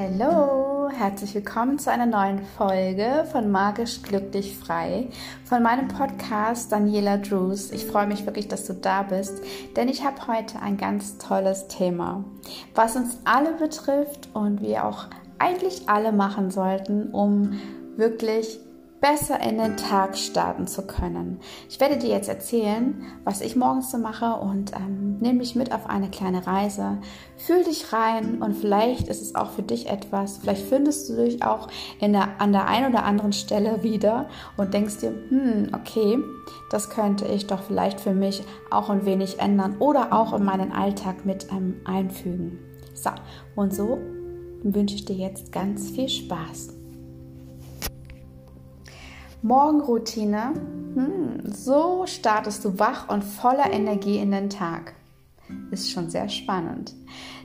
Hallo, herzlich willkommen zu einer neuen Folge von Magisch Glücklich Frei von meinem Podcast Daniela Drews. Ich freue mich wirklich, dass du da bist, denn ich habe heute ein ganz tolles Thema, was uns alle betrifft und wir auch eigentlich alle machen sollten, um wirklich besser in den Tag starten zu können. Ich werde dir jetzt erzählen, was ich morgens so mache und ähm, nehme dich mit auf eine kleine Reise. Fühl dich rein und vielleicht ist es auch für dich etwas. Vielleicht findest du dich auch der, an der einen oder anderen Stelle wieder und denkst dir, hm, okay, das könnte ich doch vielleicht für mich auch ein wenig ändern oder auch in meinen Alltag mit ähm, einfügen. So, und so wünsche ich dir jetzt ganz viel Spaß. Morgenroutine. Hm, so startest du wach und voller Energie in den Tag. Ist schon sehr spannend.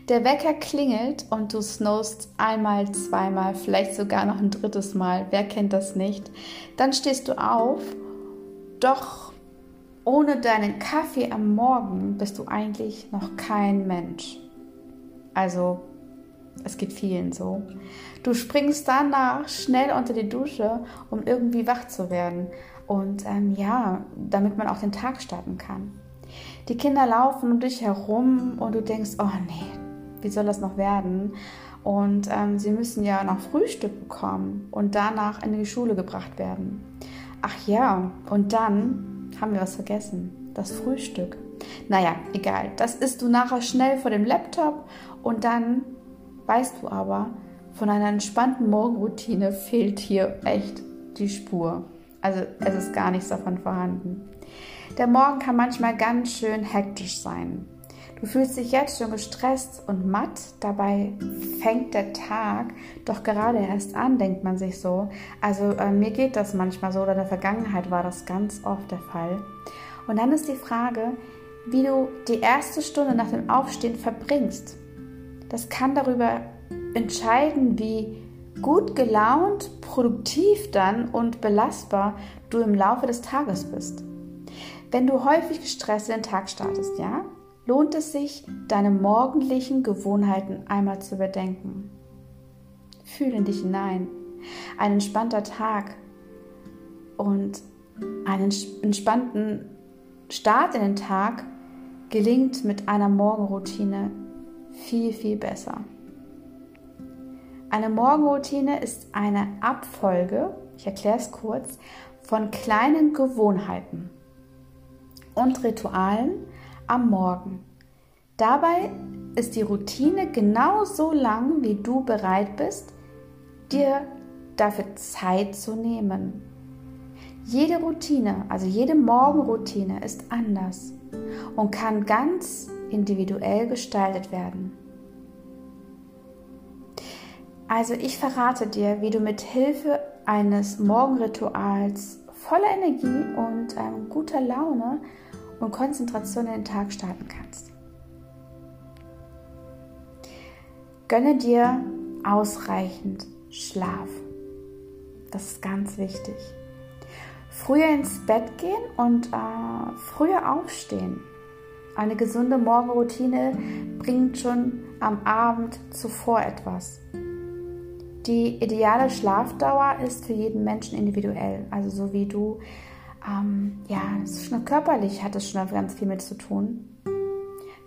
Der Wecker klingelt und du snowst einmal, zweimal, vielleicht sogar noch ein drittes Mal. Wer kennt das nicht? Dann stehst du auf, doch ohne deinen Kaffee am Morgen bist du eigentlich noch kein Mensch. Also es geht vielen so. Du springst danach schnell unter die Dusche, um irgendwie wach zu werden. Und ähm, ja, damit man auch den Tag starten kann. Die Kinder laufen um dich herum und du denkst, oh nee, wie soll das noch werden? Und ähm, sie müssen ja noch Frühstück bekommen und danach in die Schule gebracht werden. Ach ja, und dann haben wir was vergessen. Das Frühstück. Naja, egal. Das isst du nachher schnell vor dem Laptop und dann weißt du aber, von einer entspannten Morgenroutine fehlt hier echt die Spur. Also es ist gar nichts davon vorhanden. Der Morgen kann manchmal ganz schön hektisch sein. Du fühlst dich jetzt schon gestresst und matt, dabei fängt der Tag doch gerade erst an, denkt man sich so. Also äh, mir geht das manchmal so, oder in der Vergangenheit war das ganz oft der Fall. Und dann ist die Frage, wie du die erste Stunde nach dem Aufstehen verbringst. Das kann darüber entscheiden, wie gut gelaunt, produktiv dann und belastbar du im Laufe des Tages bist. Wenn du häufig gestresst in den Tag startest, ja, lohnt es sich, deine morgendlichen Gewohnheiten einmal zu überdenken. Fühle in dich hinein. Ein entspannter Tag und einen entspannten Start in den Tag gelingt mit einer Morgenroutine viel, viel besser. Eine Morgenroutine ist eine Abfolge, ich erkläre es kurz, von kleinen Gewohnheiten und Ritualen am Morgen. Dabei ist die Routine genauso lang, wie du bereit bist, dir dafür Zeit zu nehmen. Jede Routine, also jede Morgenroutine ist anders und kann ganz individuell gestaltet werden. Also ich verrate dir, wie du mit Hilfe eines Morgenrituals voller Energie und ähm, guter Laune und Konzentration in den Tag starten kannst. Gönne dir ausreichend Schlaf. Das ist ganz wichtig. Früher ins Bett gehen und äh, früher aufstehen. Eine gesunde Morgenroutine bringt schon am Abend zuvor etwas. Die ideale Schlafdauer ist für jeden Menschen individuell. Also so wie du, ähm, ja, körperlich hat es schon ganz viel mit zu tun.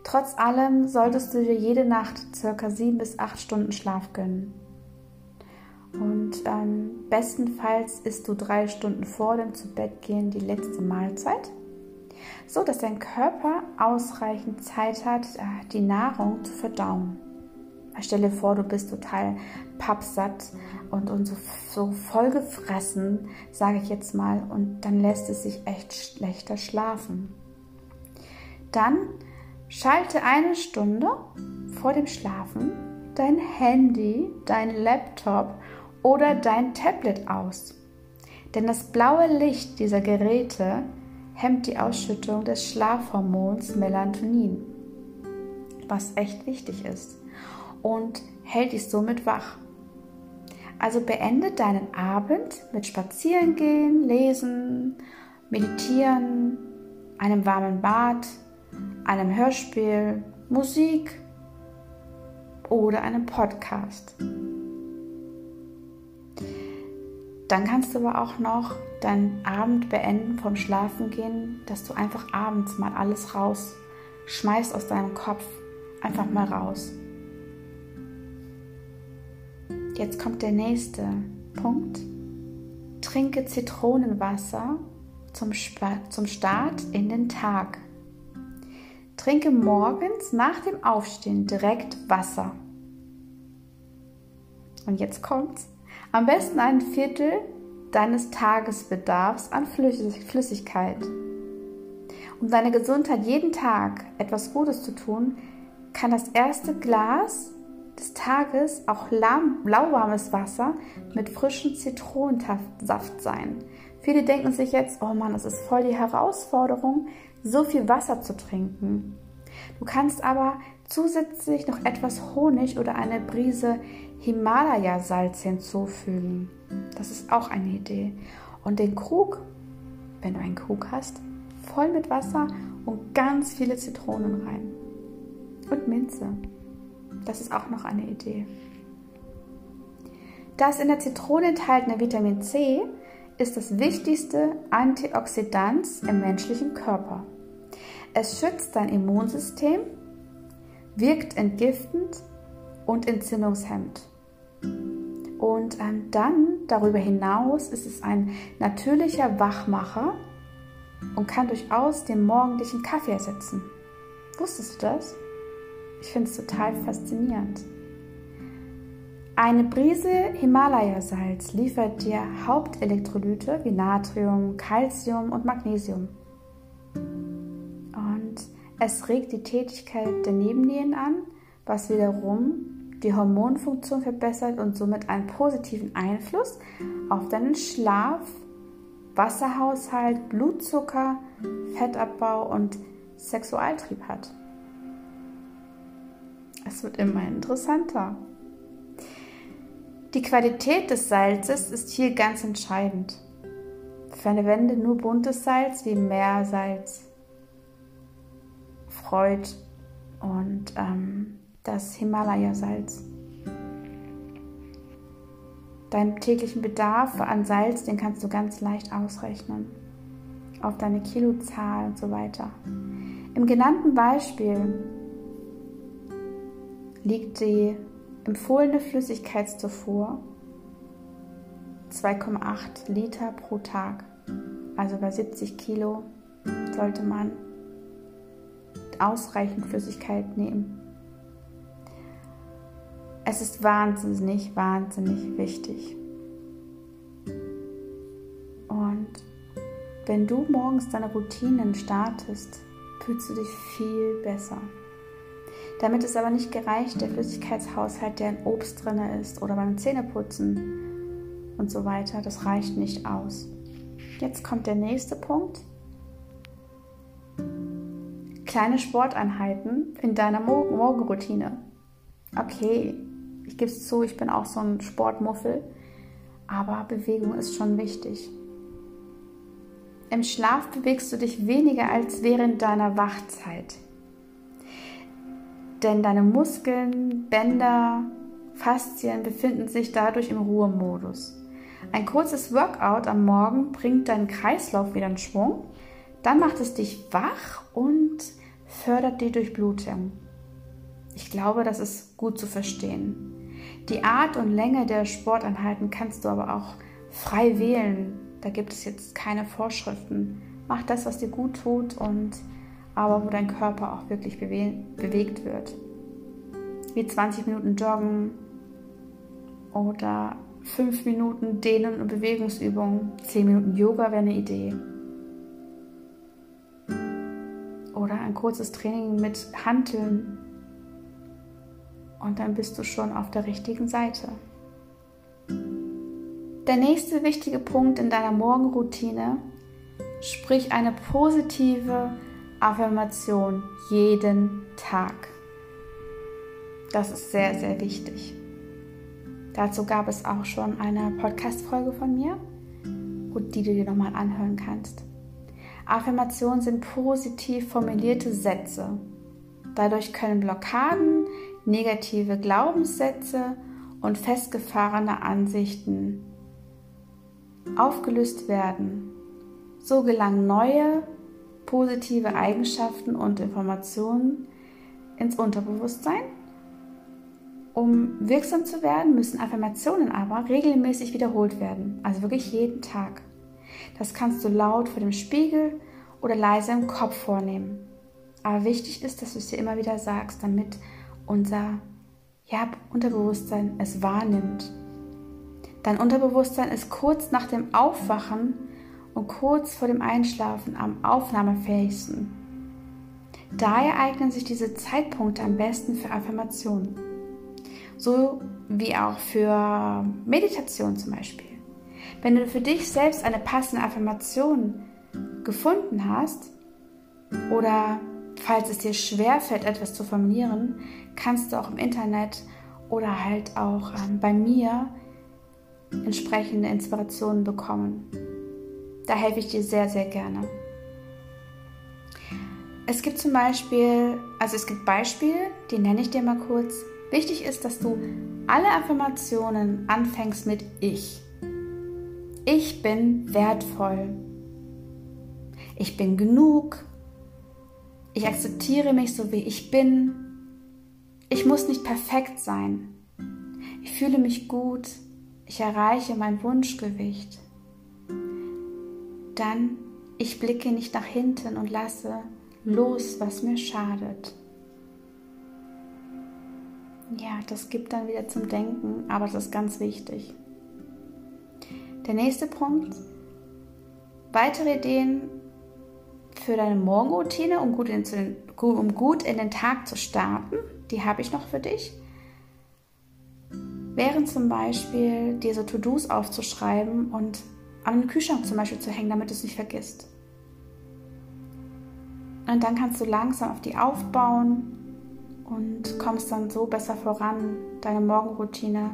Trotz allem solltest du dir jede Nacht circa sieben bis acht Stunden Schlaf gönnen. Und ähm, bestenfalls isst du drei Stunden vor dem Zubettgehen die letzte Mahlzeit so dass dein Körper ausreichend Zeit hat, äh, die Nahrung zu verdauen. Stell dir vor, du bist total pappsatt und, und so, so voll gefressen, sage ich jetzt mal, und dann lässt es sich echt schlechter schlafen. Dann schalte eine Stunde vor dem Schlafen dein Handy, dein Laptop oder dein Tablet aus. Denn das blaue Licht dieser Geräte hemmt die Ausschüttung des Schlafhormons Melatonin, was echt wichtig ist, und hält dich somit wach. Also beende deinen Abend mit Spazierengehen, Lesen, Meditieren, einem warmen Bad, einem Hörspiel, Musik oder einem Podcast. Dann kannst du aber auch noch deinen Abend beenden vom Schlafen gehen, dass du einfach abends mal alles raus schmeißt aus deinem Kopf. Einfach mal raus. Jetzt kommt der nächste Punkt. Trinke Zitronenwasser zum, zum Start in den Tag. Trinke morgens nach dem Aufstehen direkt Wasser. Und jetzt kommt's. Am besten ein Viertel deines Tagesbedarfs an Flüssigkeit. Um deiner Gesundheit jeden Tag etwas Gutes zu tun, kann das erste Glas des Tages auch lauwarmes Wasser mit frischem Zitronensaft sein. Viele denken sich jetzt, oh Mann, es ist voll die Herausforderung, so viel Wasser zu trinken. Du kannst aber zusätzlich noch etwas Honig oder eine Brise Himalaya-Salz hinzufügen. Das ist auch eine Idee. Und den Krug, wenn du einen Krug hast, voll mit Wasser und ganz viele Zitronen rein. Und Minze. Das ist auch noch eine Idee. Das in der Zitrone enthaltene Vitamin C ist das wichtigste Antioxidant im menschlichen Körper. Es schützt dein Immunsystem, wirkt entgiftend und entzündungshemmend. Und ähm, dann darüber hinaus ist es ein natürlicher Wachmacher und kann durchaus den morgendlichen Kaffee ersetzen. Wusstest du das? Ich finde es total faszinierend. Eine Brise Himalaya-Salz liefert dir Hauptelektrolyte wie Natrium, Calcium und Magnesium. Und es regt die Tätigkeit der Nebennieren an, was wiederum die Hormonfunktion verbessert und somit einen positiven Einfluss auf deinen Schlaf, Wasserhaushalt, Blutzucker, Fettabbau und Sexualtrieb hat. Es wird immer interessanter. Die Qualität des Salzes ist hier ganz entscheidend. Verwende nur buntes Salz wie Meersalz, Freud und ähm, das Himalaya-Salz. Deinen täglichen Bedarf an Salz, den kannst du ganz leicht ausrechnen. Auf deine Kilozahl und so weiter. Im genannten Beispiel liegt die empfohlene Flüssigkeitszufuhr 2,8 Liter pro Tag. Also bei 70 Kilo sollte man ausreichend Flüssigkeit nehmen. Es ist wahnsinnig, wahnsinnig wichtig. Und wenn du morgens deine Routinen startest, fühlst du dich viel besser. Damit ist aber nicht gereicht der Flüssigkeitshaushalt, der in Obst drin ist oder beim Zähneputzen und so weiter. Das reicht nicht aus. Jetzt kommt der nächste Punkt. Kleine Sporteinheiten in deiner Morgenroutine. Okay, ich gebe es zu, ich bin auch so ein Sportmuffel, aber Bewegung ist schon wichtig. Im Schlaf bewegst du dich weniger als während deiner Wachzeit denn deine Muskeln, Bänder, Faszien befinden sich dadurch im Ruhemodus. Ein kurzes Workout am Morgen bringt deinen Kreislauf wieder in Schwung, dann macht es dich wach und fördert die Durchblutung. Ich glaube, das ist gut zu verstehen. Die Art und Länge der Sporteinheiten kannst du aber auch frei wählen. Da gibt es jetzt keine Vorschriften. Mach das, was dir gut tut und aber wo dein Körper auch wirklich bewe bewegt wird. Wie 20 Minuten Joggen oder 5 Minuten Dehnen- und Bewegungsübungen, 10 Minuten Yoga wäre eine Idee. Oder ein kurzes Training mit Hanteln. Und dann bist du schon auf der richtigen Seite. Der nächste wichtige Punkt in deiner Morgenroutine, sprich eine positive Affirmation jeden Tag. Das ist sehr, sehr wichtig. Dazu gab es auch schon eine Podcast-Folge von mir, die du dir nochmal anhören kannst. Affirmationen sind positiv formulierte Sätze. Dadurch können Blockaden, negative Glaubenssätze und festgefahrene Ansichten aufgelöst werden. So gelangen neue positive Eigenschaften und Informationen ins Unterbewusstsein. Um wirksam zu werden, müssen Affirmationen aber regelmäßig wiederholt werden, also wirklich jeden Tag. Das kannst du laut vor dem Spiegel oder leise im Kopf vornehmen. Aber wichtig ist, dass du es dir immer wieder sagst, damit unser ja, Unterbewusstsein es wahrnimmt. Dein Unterbewusstsein ist kurz nach dem Aufwachen und kurz vor dem Einschlafen am aufnahmefähigsten. Daher eignen sich diese Zeitpunkte am besten für Affirmationen. So wie auch für Meditation zum Beispiel. Wenn du für dich selbst eine passende Affirmation gefunden hast oder falls es dir schwerfällt, etwas zu formulieren, kannst du auch im Internet oder halt auch ähm, bei mir entsprechende Inspirationen bekommen. Da helfe ich dir sehr, sehr gerne. Es gibt zum Beispiel, also es gibt Beispiele, die nenne ich dir mal kurz. Wichtig ist, dass du alle Affirmationen anfängst mit Ich. Ich bin wertvoll. Ich bin genug. Ich akzeptiere mich so, wie ich bin. Ich muss nicht perfekt sein. Ich fühle mich gut. Ich erreiche mein Wunschgewicht. Dann, ich blicke nicht nach hinten und lasse los, was mir schadet. Ja, das gibt dann wieder zum Denken, aber das ist ganz wichtig. Der nächste Punkt, weitere Ideen für deine Morgenroutine, um gut in, um gut in den Tag zu starten, die habe ich noch für dich. Wären zum Beispiel dir so To-Dos aufzuschreiben und an den Kühlschrank zum Beispiel zu hängen, damit du es nicht vergisst. Und dann kannst du langsam auf die aufbauen und kommst dann so besser voran, deine Morgenroutine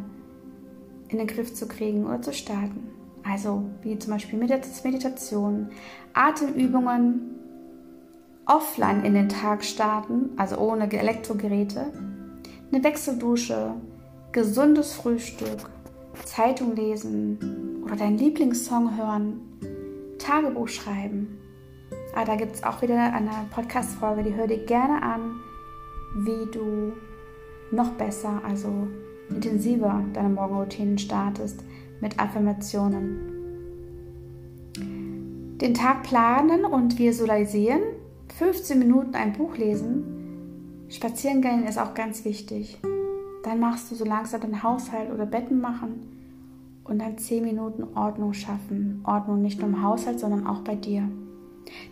in den Griff zu kriegen oder zu starten. Also wie zum Beispiel Meditation, Atemübungen, offline in den Tag starten, also ohne Elektrogeräte, eine Wechseldusche, gesundes Frühstück, Zeitung lesen oder deinen Lieblingssong hören, Tagebuch schreiben. Ah, da gibt es auch wieder eine Podcast-Folge, die hör dir gerne an, wie du noch besser, also intensiver deine Morgenroutinen startest mit Affirmationen. Den Tag planen und visualisieren, 15 Minuten ein Buch lesen, spazieren gehen ist auch ganz wichtig. Dann machst du so langsam den Haushalt oder Betten machen und dann 10 Minuten Ordnung schaffen. Ordnung nicht nur im Haushalt, sondern auch bei dir.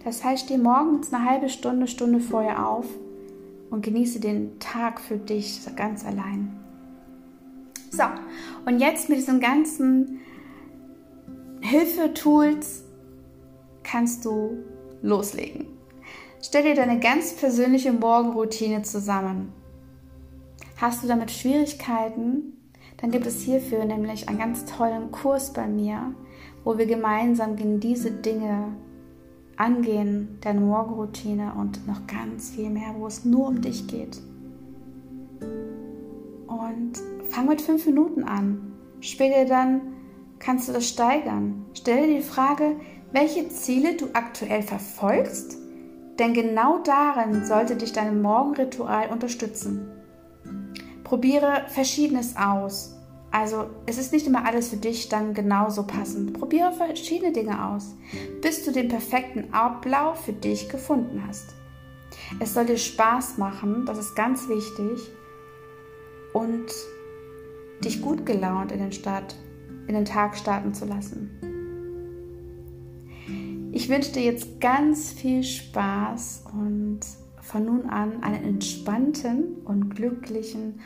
Das heißt, steh morgens eine halbe Stunde, Stunde vorher auf und genieße den Tag für dich ganz allein. So, und jetzt mit diesen ganzen Hilfetools kannst du loslegen. Stell dir deine ganz persönliche Morgenroutine zusammen. Hast du damit Schwierigkeiten? Dann gibt es hierfür nämlich einen ganz tollen Kurs bei mir, wo wir gemeinsam gegen diese Dinge angehen, deine Morgenroutine und noch ganz viel mehr, wo es nur um dich geht. Und fang mit fünf Minuten an. Später dann kannst du das steigern. Stell dir die Frage, welche Ziele du aktuell verfolgst, denn genau darin sollte dich dein Morgenritual unterstützen. Probiere Verschiedenes aus. Also es ist nicht immer alles für dich dann genauso passend. Probiere verschiedene Dinge aus, bis du den perfekten Ablauf für dich gefunden hast. Es soll dir Spaß machen, das ist ganz wichtig, und dich gut gelaunt in den, Start, in den Tag starten zu lassen. Ich wünsche dir jetzt ganz viel Spaß und von nun an einen entspannten und glücklichen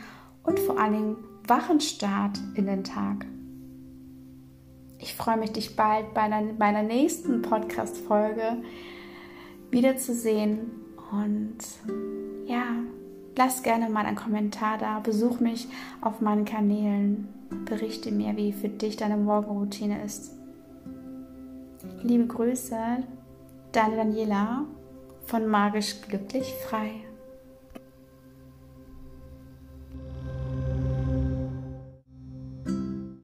und vor allen Dingen wachen Start in den Tag. Ich freue mich, dich bald bei meiner nächsten Podcast-Folge wiederzusehen. Und ja, lass gerne mal einen Kommentar da. Besuch mich auf meinen Kanälen. Berichte mir, wie für dich deine Morgenroutine ist. Liebe Grüße, deine Daniela von Magisch Glücklich Frei.